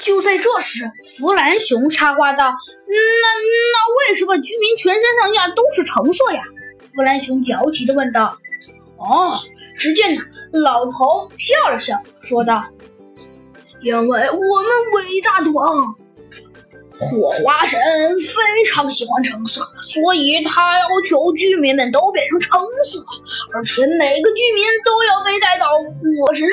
就在这时，弗兰熊插话道：“那那为什么居民全身上下都是橙色呀？”弗兰熊焦急地问道。“哦，只见呢，老头笑了笑，说道：‘因为我们伟大的王火花神非常喜欢橙色，所以他要求居民们都变成橙色，而且每个居民都要被带到火神。’”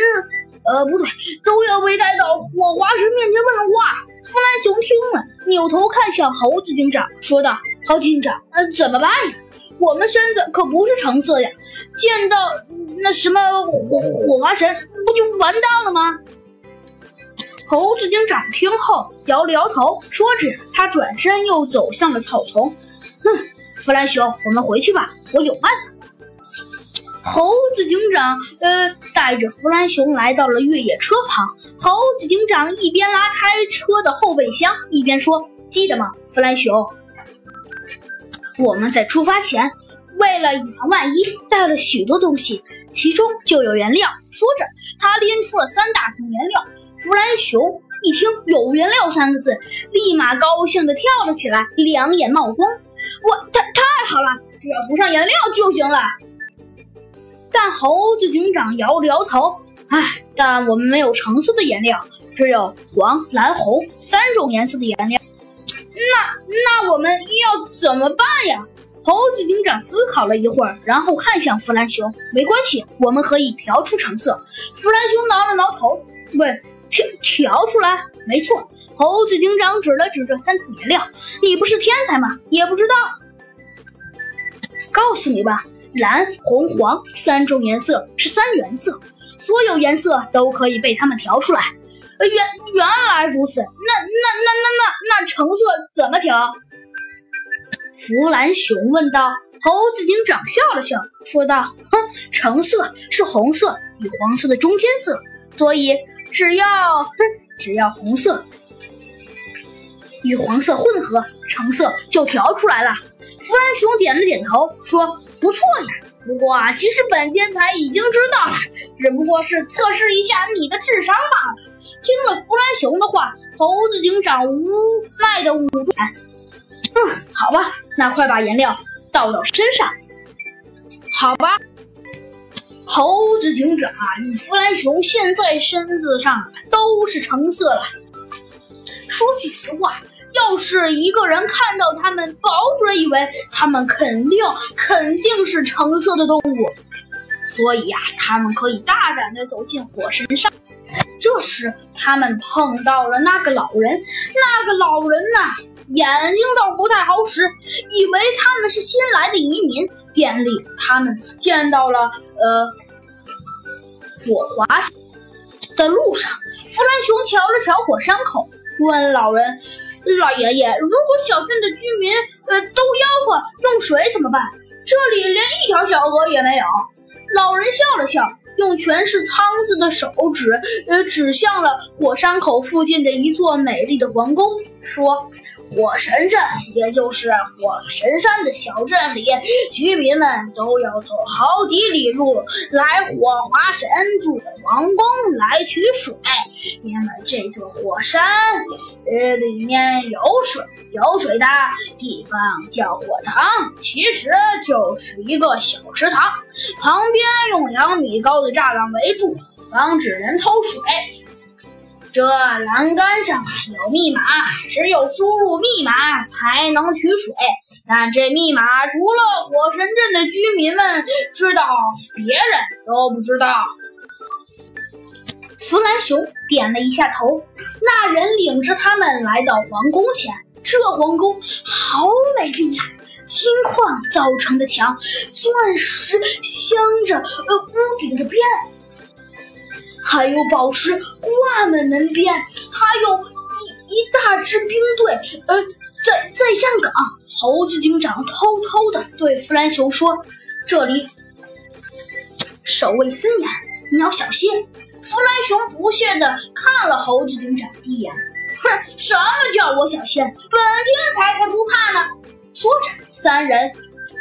呃，不对，都要被带到火华神面前问话。弗兰熊听了，扭头看向猴子警长，说道：“猴警长，呃，怎么办呀？我们身子可不是橙色呀，见到那什么火火花神，不就完蛋了吗？”猴子警长听后摇了摇头，说着，他转身又走向了草丛。哼，弗兰熊，我们回去吧，我有办法。猴子警长，呃，带着弗兰熊来到了越野车旁。猴子警长一边拉开车的后备箱，一边说：“记得吗，弗兰熊？我们在出发前，为了以防万一，带了许多东西，其中就有原料。”说着，他拎出了三大桶原料。弗兰熊一听“有原料”三个字，立马高兴地跳了起来，两眼冒光：“我太太好了，只要涂上颜料就行了。”但猴子警长摇了摇头，唉，但我们没有橙色的颜料，只有黄、蓝、红三种颜色的颜料。那那我们要怎么办呀？猴子警长思考了一会儿，然后看向弗兰熊，没关系，我们可以调出橙色。弗兰熊挠了挠头，问：调调出来？没错。猴子警长指了指这三种颜料，你不是天才吗？也不知道？告诉你吧。蓝、红、黄三种颜色是三原色，所有颜色都可以被它们调出来。原原来如此，那那那那那那橙色怎么调？弗兰熊问道。猴子警长笑了笑，说道：“哼，橙色是红色与黄色的中间色，所以只要哼，只要红色与黄色混合，橙色就调出来了。”弗兰熊点了点头，说。不错呀，不过啊，其实本天才已经知道了，只不过是测试一下你的智商罢了。听了弗兰熊的话，猴子警长无奈的捂住脸。嗯，好吧，那快把颜料倒到身上。好吧，猴子警长与弗兰熊现在身子上都是橙色了。说句实话。要是一个人看到他们，保准以为他们肯定肯定是橙色的动物，所以呀，他们可以大胆地走进火神山。这时，他们碰到了那个老人，那个老人呐，眼睛倒不太好使，以为他们是新来的移民。便领，他们见到了呃火华的路上，弗兰熊瞧了瞧火山口，问老人。老爷爷，如果小镇的居民呃都吆喝用水怎么办？这里连一条小河也没有。老人笑了笑，用全是苍子的手指呃指向了火山口附近的一座美丽的皇宫，说。火神镇，也就是火神山的小镇里，居民们都要走好几里路来火华神住的皇宫来取水，因为这座火山呃里面有水，有水的地方叫火塘，其实就是一个小池塘，旁边用两米高的栅栏围住，防止人偷水。这栏杆上有密码，只有输入密码才能取水。但这密码除了火神镇的居民们知道，别人都不知道。弗兰熊点了一下头，那人领着他们来到皇宫前。这皇宫好美丽呀！金矿造成的墙，钻石镶着呃屋顶的边。还有宝石挂满门边，还有一一大支兵队，呃，在在站岗。猴子警长偷偷的对弗兰熊说：“这里守卫森严，你要小心。”弗兰熊不屑的看了猴子警长一眼，哼，什么叫我小心？本天才才不怕呢！说着，三人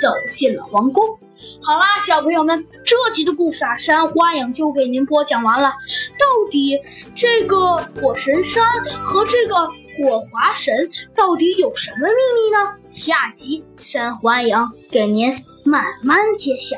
走进了皇宫。好啦，小朋友们，这集的故事啊，山花影就给您播讲完了。到底这个火神山和这个火华神到底有什么秘密呢？下集山花影给您慢慢揭晓。